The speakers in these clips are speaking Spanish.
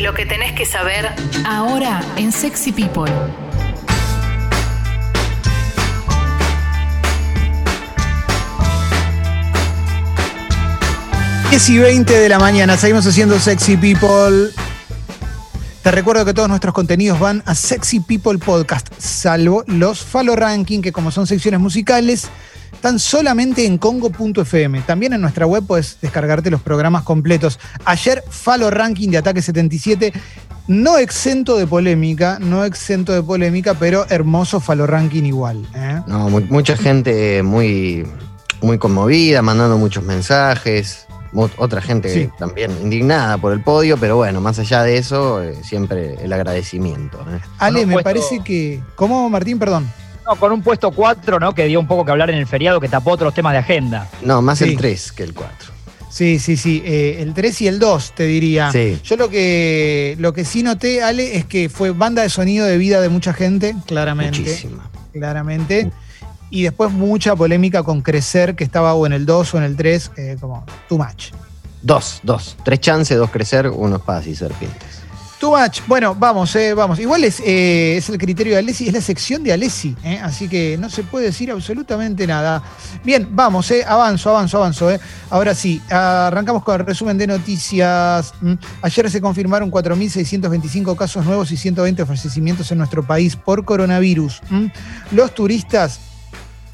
Lo que tenés que saber ahora en Sexy People. 10 y 20 de la mañana, seguimos haciendo Sexy People. Te recuerdo que todos nuestros contenidos van a Sexy People Podcast, salvo los Falo Ranking, que como son secciones musicales, están solamente en congo.fm. También en nuestra web puedes descargarte los programas completos. Ayer, Falo Ranking de Ataque 77, no exento de polémica, no exento de polémica, pero hermoso Falo Ranking igual. ¿eh? No, mu- mucha gente muy, muy conmovida, mandando muchos mensajes. Otra gente Sí. también indignada por el podio, pero bueno, más allá de eso, eh, siempre el agradecimiento. ¿eh? Ale, me puesto- parece que. ¿Cómo, Martín? Perdón. No, con un puesto 4, ¿no? Que dio un poco que hablar en el feriado, que tapó otros temas de agenda. No, más Sí. el 3 que el 4. Sí, sí, sí. eh, el 3 y el 2, te diría. Sí. Yo lo que, lo que sí noté, Ale, es que fue banda de sonido de vida de mucha gente, claramente. Muchísima. Claramente. Y después mucha polémica con Crecer, que estaba o en el 2 o en el 3, eh, como too much. Dos, dos. Tres chances, dos crecer, uno espadas y serpientes. Too. Bueno, vamos, eh, vamos. Igual es, eh, es el criterio de Alessi, es la sección de Alessi, eh, así que no se puede decir absolutamente nada. Bien, vamos, avanzo, avanzo, avanzo. Ahora sí, arrancamos con el resumen de noticias. Mm, Ayer se confirmaron 4.625 casos nuevos y 120 fallecimientos en nuestro país por coronavirus. Mm. Los turistas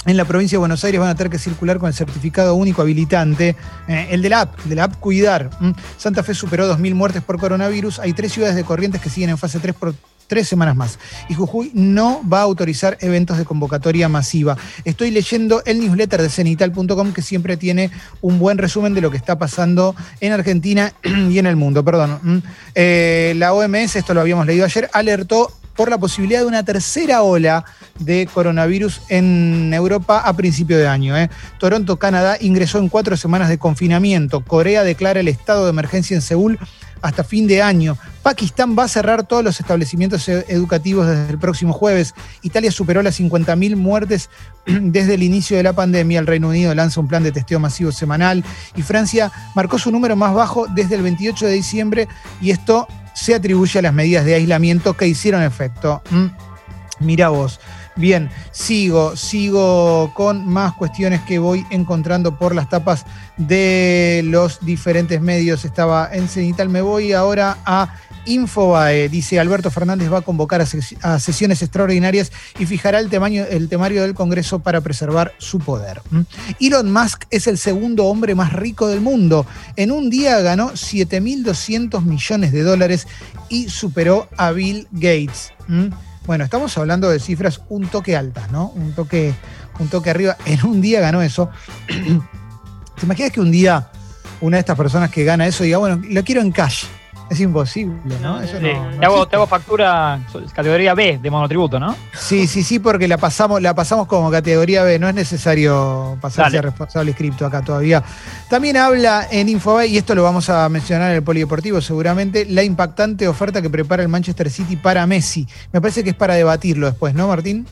en la provincia de Buenos Aires van a tener que circular con el certificado único habilitante, eh, el de la app, de la app Cuidar. Santa Fe superó 2.000 muertes por coronavirus. Hay tres ciudades de Corrientes que siguen en fase 3 por tres semanas más. Y Jujuy no va a autorizar eventos de convocatoria masiva. Estoy leyendo el newsletter de cenital.com que siempre tiene un buen resumen de lo que está pasando en Argentina y en el mundo. Perdón. Eh, la OMS, esto lo habíamos leído ayer, alertó por la posibilidad de una tercera ola de coronavirus en Europa a principio de año. ¿eh? Toronto, Canadá, ingresó en cuatro semanas de confinamiento. Corea declara el estado de emergencia en Seúl hasta fin de año. Pakistán va a cerrar todos los establecimientos e- educativos desde el próximo jueves. Italia superó las 50.000 muertes desde el inicio de la pandemia. El Reino Unido lanza un plan de testeo masivo semanal. Y Francia marcó su número más bajo desde el 28 de diciembre. Y esto se atribuye a las medidas de aislamiento que hicieron efecto. Mm. Mira vos. Bien, sigo, sigo con más cuestiones que voy encontrando por las tapas de los diferentes medios. Estaba en Cenital, me voy ahora a Infobae. Dice Alberto Fernández va a convocar a, ses- a sesiones extraordinarias y fijará el, temaño- el temario del Congreso para preservar su poder. Elon Musk es el segundo hombre más rico del mundo. En un día ganó 7.200 millones de dólares y superó a Bill Gates. Bueno, estamos hablando de cifras un toque altas, ¿no? Un toque, un toque arriba. En un día ganó eso. ¿Te imaginas que un día una de estas personas que gana eso diga, bueno, lo quiero en cash? Es imposible, ¿no? Eso Sí. no- no te, hago, te hago factura categoría B de monotributo, ¿no? Sí, sí, sí, porque la pasamos, la pasamos como categoría B, no es necesario pasarse Dale. a responsable cripto acá todavía. También habla en Infobae, y esto lo vamos a mencionar en el polideportivo seguramente, la impactante oferta que prepara el Manchester City para Messi. Me parece que es para debatirlo después, ¿no, Martín?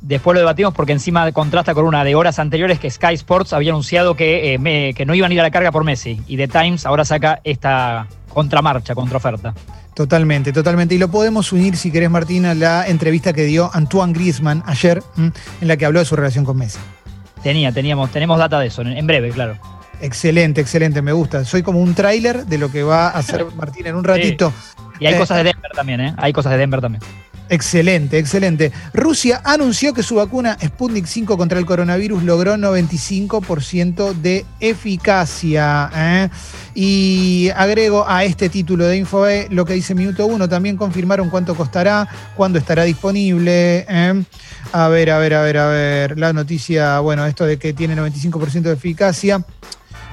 Después lo debatimos porque encima contrasta con una de horas anteriores que Sky Sports había anunciado que, eh, me- que no iban a ir a la carga por Messi. Y The Times ahora saca esta contramarcha, contraoferta. Totalmente, totalmente. Y lo podemos unir, si querés, Martín, a la entrevista que dio Antoine Griezmann ayer, en la que habló de su relación con Messi. Tenía, teníamos, tenemos data de eso, en, breve, claro. Excelente, excelente, me gusta. Soy como un tráiler de lo que va a hacer Martín en un ratito. Y hay Eh, cosas de Denver también, ¿eh? Hay cosas de Denver también. Excelente, excelente. Rusia anunció que su vacuna Sputnik 5 contra el coronavirus logró 95% de eficacia. ¿eh? Y agrego a este título de Infoe lo que dice Minuto 1. También confirmaron cuánto costará, cuándo estará disponible. ¿eh? A ver, a ver, a ver, a ver. La noticia, bueno, esto de que tiene 95% de eficacia.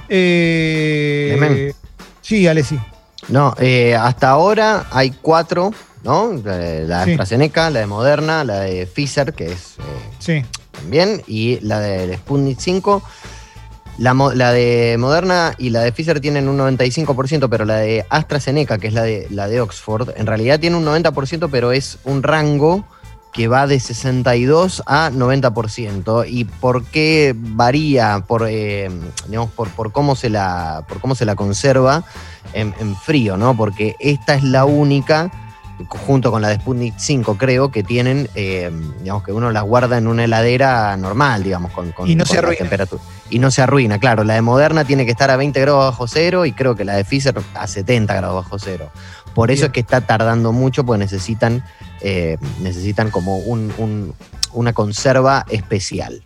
Eh, sí, Ale, sí. No, eh, hasta ahora hay cuatro, ¿no? La de Sí. AstraZeneca, la de Moderna, la de Pfizer, que es eh, Sí. también, y la del Sputnik 5. La, de Moderna y la de Pfizer tienen un 95%, pero la de AstraZeneca, que es la de, la de Oxford, en realidad tiene un 90%, pero es un rango que va de 62 a 90%. ¿Y por qué varía? Por, eh, digamos, por, por, cómo se la, por cómo se la conserva en, en, frío, ¿no? Porque esta es la única, junto con la de Sputnik 5, creo, que tienen, eh, digamos, que uno las guarda en una heladera normal, digamos, con, con, y no con se la arruina. temperatura. Y no se arruina, claro. La de Moderna tiene que estar a 20 grados bajo cero y creo que la de Pfizer a 70 grados bajo cero. Por eso es que está tardando mucho, porque necesitan, eh, necesitan como un- un- una conserva especial.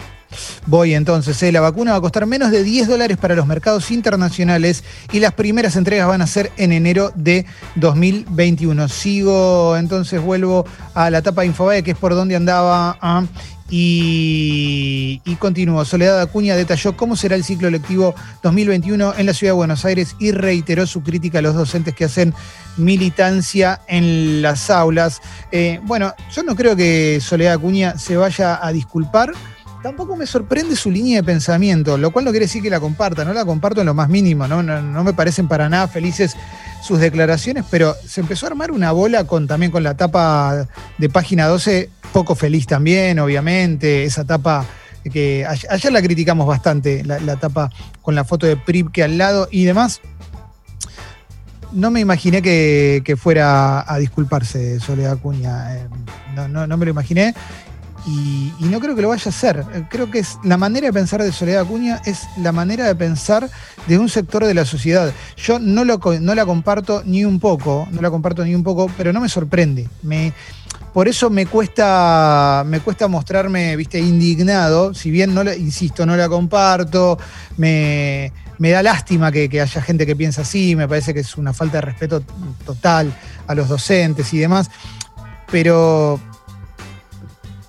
Voy entonces, eh, la vacuna va a costar menos de 10 dólares para los mercados internacionales y las primeras entregas van a ser en enero de 2021. Sigo, entonces vuelvo a la etapa de Infobae, que es por donde andaba. ah, y, y. Soledad Acuña detalló cómo será el ciclo lectivo 2021 en la ciudad de Buenos Aires y reiteró su crítica a los docentes que hacen militancia en las aulas. Eh, bueno, yo no creo que Soledad Acuña se vaya a disculpar. Tampoco me sorprende su línea de pensamiento, lo cual no quiere decir que la comparta, no la comparto en lo más mínimo, ¿no? Me parecen para nada felices sus declaraciones, pero se empezó a armar una bola con, también con la tapa de página 12, poco feliz también, obviamente, esa tapa que ayer la criticamos bastante, la, tapa con la foto de Prip que al lado y demás. No me imaginé que, que fuera a disculparse Soledad Acuña, eh, no, no, no me lo imaginé y, no creo que lo vaya a hacer. Eh, Creo que la manera de pensar de Soledad Acuña es la manera de pensar de un sector de la sociedad. Yo no, la comparto ni un poco, no la comparto ni un poco, pero no me sorprende. Por eso me cuesta, me cuesta mostrarme, viste, indignado, si bien no la, insisto, no la comparto, me, me da lástima que, que haya gente que piensa así, me parece que es una falta de respeto total a los docentes y demás, pero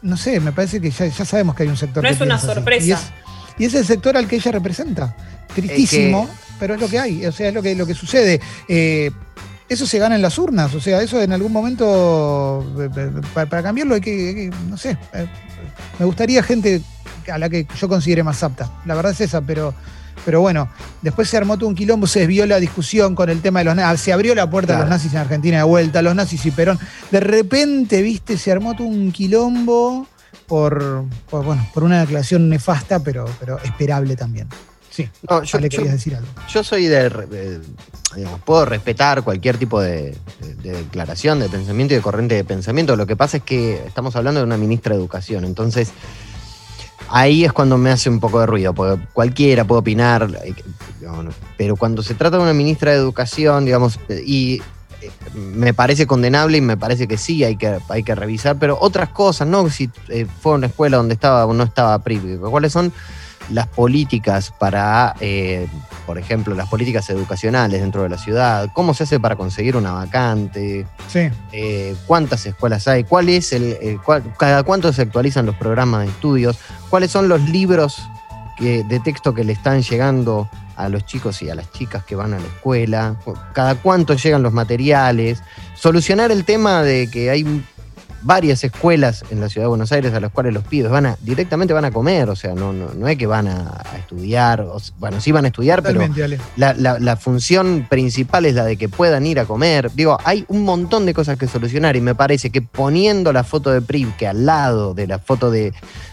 no sé, me parece que ya, ya sabemos que hay un sector No que es una sorpresa. Y es, y es el sector al que ella representa. Tristísimo, pero es lo que hay, o sea, es lo que, lo que sucede. Eh, eso se gana en las urnas, o sea, eso en algún momento, eh, eh, para, para cambiarlo hay que, hay que, no sé, eh, me gustaría gente a la que yo considere más apta. La verdad es esa, pero, pero bueno, después se armó todo un quilombo, se desvió la discusión con el tema de los nazis, se abrió la puerta a los Claro. nazis en Argentina de vuelta, los nazis y Perón. De repente, viste, se armó todo un quilombo por, por, bueno, por una declaración nefasta, pero, pero esperable también. Sí, No, yo, yo- querías decir algo. yo soy de, de- digamos, puedo respetar cualquier tipo de, de- de declaración, de pensamiento y de corriente de pensamiento. Lo que pasa es que estamos hablando de una ministra de Educación, entonces ahí es cuando me hace un poco de ruido, porque cualquiera puede opinar, eh, pero cuando se trata de una ministra de Educación, digamos, y eh, me parece condenable y me parece que sí hay que, hay que revisar, pero otras cosas, ¿no? Si eh, fue una escuela donde estaba o no estaba PRI, ¿cuáles son las políticas para, eh, por ejemplo, las políticas educacionales dentro de la ciudad? ¿Cómo se hace para conseguir una vacante? Sí. Eh, ¿Cuántas escuelas hay? ¿Cuál es el, el cuál- cada cuánto se actualizan los programas de estudios? ¿Cuáles son los libros que- de texto que le están llegando a los chicos y a las chicas que van a la escuela? ¿Cada cuánto llegan los materiales? Solucionar el tema de que hay varias escuelas en la ciudad de Buenos Aires a las cuales los pibes van a directamente van a comer, o sea, no, no, no es que van a, a estudiar, o bueno, sí van a estudiar, pero Totalmente, Ale. la, la- la función principal es la de que puedan ir a comer. Digo, hay un montón de cosas que solucionar y me parece que poniendo la foto de PRIV que al lado de la foto de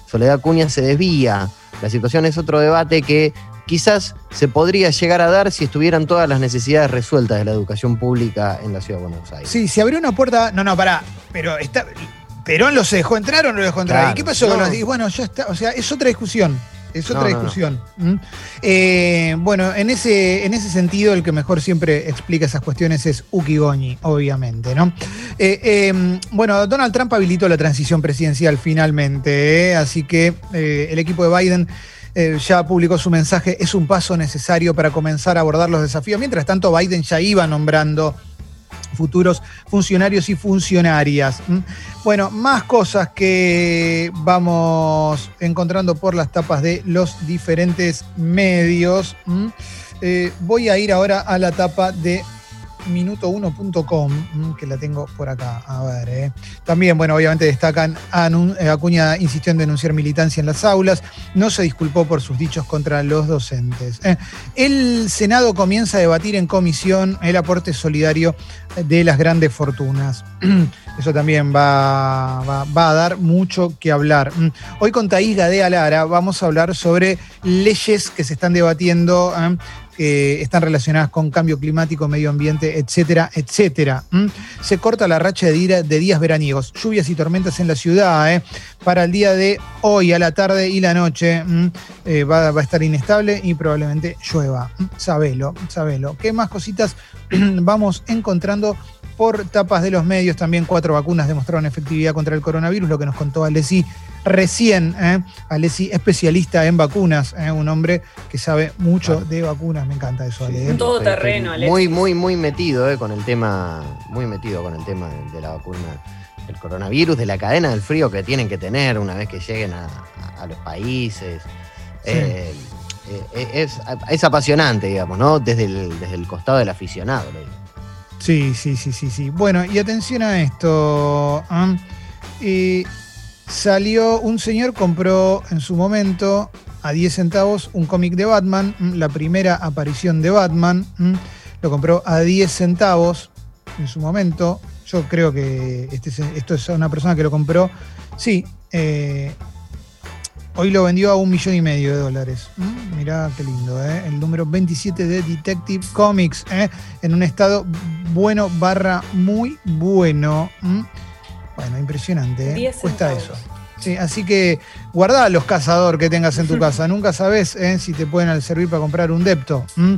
Soledad Cuña se desvía. La situación es otro debate que quizás se podría llegar a dar si estuvieran todas las necesidades resueltas de la educación pública en la ciudad de Buenos Aires. Sí, se abrió una puerta. No, no, pará. Pero está. ¿Perón los dejó entrar o no los dejó entrar? Claro, ¿Y qué pasó con no. los y Bueno, ya está. O sea, es otra discusión. Es otra No, no, no. discusión. Eh, bueno, en ese, en ese sentido, el que mejor siempre explica esas cuestiones es Uki Goñi, obviamente, ¿no? Eh, eh, bueno, Donald Trump habilitó la transición presidencial finalmente, ¿eh? así que el equipo de Biden eh, ya publicó su mensaje, es un paso necesario para comenzar a abordar los desafíos. Mientras tanto, Biden ya iba nombrando futuros funcionarios y funcionarias. Bueno, más cosas que vamos encontrando por las tapas de los diferentes medios. Eh, voy a ir ahora a la tapa de minuto1.com, ¿m? que la tengo por acá. A ver, eh. También, bueno, obviamente destacan, eh, Acuña insistió en denunciar militancia en las aulas, no se disculpó por sus dichos contra los docentes. Eh, el Senado comienza a debatir en comisión el aporte solidario de las grandes fortunas. Eso también va, va, va, a dar mucho que hablar. Mm. Hoy con Thaís Gadea Lara vamos a hablar sobre leyes que se están debatiendo. Que están relacionadas con cambio climático, medio ambiente, etcétera, etcétera. Se corta la racha de, días veraniegos, lluvias y tormentas en la ciudad. ¿eh? Para el día de hoy, a la tarde y la noche, eh, va, a estar inestable y probablemente llueva. Sabelo, sabelo. ¿Qué más cositas vamos encontrando? por tapas de los medios. También cuatro vacunas demostraron efectividad contra el coronavirus, lo que nos contó Alessi recién. ¿eh? Alessi, especialista en vacunas, ¿eh? un hombre que sabe mucho de vacunas. Me encanta eso, Ale. Un ¿eh? todo terreno, Alessi. Muy, muy, muy metido ¿eh? con el tema, muy metido con el tema de la vacuna del coronavirus, de la cadena del frío que tienen que tener una vez que lleguen a, los países. Eh, es, es, apasionante, digamos, ¿no? Desde el, desde el costado del aficionado, lo digo. Sí, sí, sí, sí, sí. Bueno, y atención a esto. ¿ah? Salió un señor, compró en su momento a 10 centavos un cómic de Batman, la primera aparición de Batman. Lo compró a 10 centavos en su momento. Yo creo que este, esto es una persona que lo compró. Sí, eh, Hoy lo vendió a un millón y medio de dólares. Mm, mirá qué lindo, ¿eh? El número 27 de Detective Comics, ¿eh? En un estado bueno barra muy bueno. Mm. Bueno, impresionante, ¿eh? Cuesta eso. Sí, así que guarda los cazador que tengas en tu casa. Nunca sabes ¿eh? si te pueden servir para comprar un depto. Mm.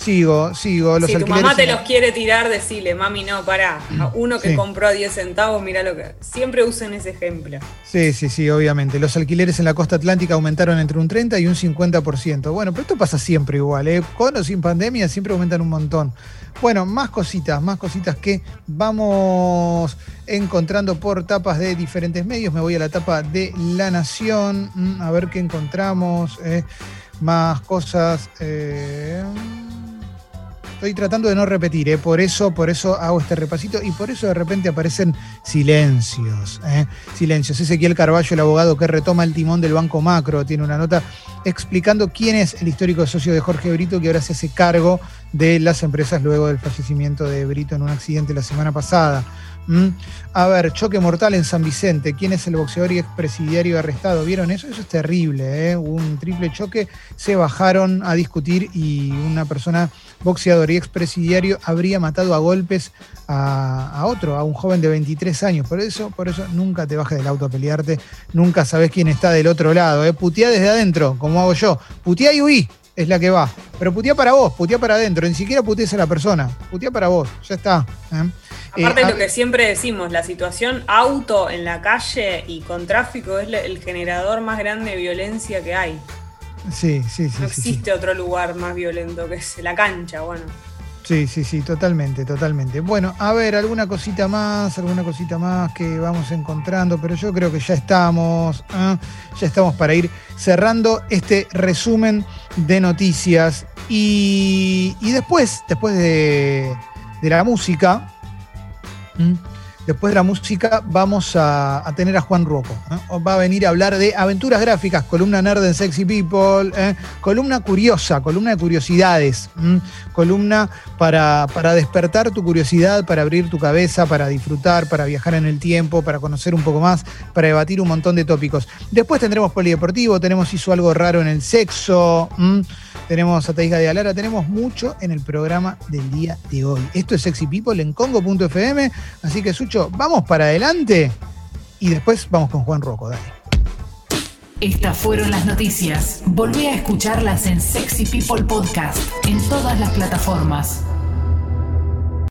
Sigo, sigo. Los si tu mamá te los quiere tirar, decile, mami, no, pará. Uno que compró a 10 centavos, mira lo que. Siempre usen ese ejemplo. Sí, sí, sí, obviamente. Los alquileres en la costa atlántica aumentaron entre un 30 y un 50%. Bueno, pero esto pasa siempre igual, ¿eh? Con o sin pandemia siempre aumentan un montón. Bueno, más cositas, más cositas que vamos encontrando por tapas de diferentes medios. Me voy a la tapa de La Nación, mm, a ver qué encontramos. Eh. Más cosas. Eh Estoy tratando de no repetir, ¿eh? por, eso, por eso hago este repasito y por eso de repente aparecen silencios. ¿eh? Silencios. Ezequiel Carballo, el abogado que retoma el timón del Banco Macro, tiene una nota explicando quién es el histórico socio de Jorge Brito que ahora se hace cargo de las empresas luego del fallecimiento de Brito en un accidente la semana pasada. ¿Mm? A ver, choque mortal en San Vicente. ¿Quién es el boxeador y expresidiario arrestado? ¿Vieron eso? Eso es terrible. ¿eh? Un triple choque. Se bajaron a discutir y una persona boxeador y expresidiario habría matado a golpes a, otro, a un joven de 23 años. Por eso, por eso nunca te bajes del auto a pelearte. Nunca sabes quién está del otro lado. ¿eh? Putea desde adentro, como hago yo. Putea y huí es la que va. Pero putea para vos, putea para adentro. Ni siquiera putees a la persona. Putea para vos. Ya está. ¿eh? Aparte de eh, lo que siempre decimos, la situación auto en la calle y con tráfico es el generador más grande de violencia que hay. Sí, sí, sí. No existe otro lugar más violento que es la cancha, bueno. Sí, sí, sí, totalmente, totalmente. Bueno, a ver, alguna cosita más, alguna cosita más que vamos encontrando, pero yo creo que ya estamos, ¿eh? ya estamos para ir cerrando este resumen de noticias. Y, después, después de, de la música, Después de la música vamos a, tener a Juan Rocco. ¿eh? Va a venir a hablar de aventuras gráficas, columna nerd en Sexy People, ¿eh? columna curiosa, columna de curiosidades, columna para, despertar tu curiosidad, para abrir tu cabeza, para disfrutar, para viajar en el tiempo, para conocer un poco más, para debatir un montón de tópicos. Después tendremos polideportivo, tenemos hizo algo raro en el sexo tenemos a Taiga de Alara, tenemos mucho en el programa del día de hoy. Esto es Sexy People en Congo.fm, así que Sucho, vamos para adelante y después vamos con Juan Rocco, dale. Estas fueron las noticias. Volví a escucharlas en Sexy People Podcast, en todas las plataformas.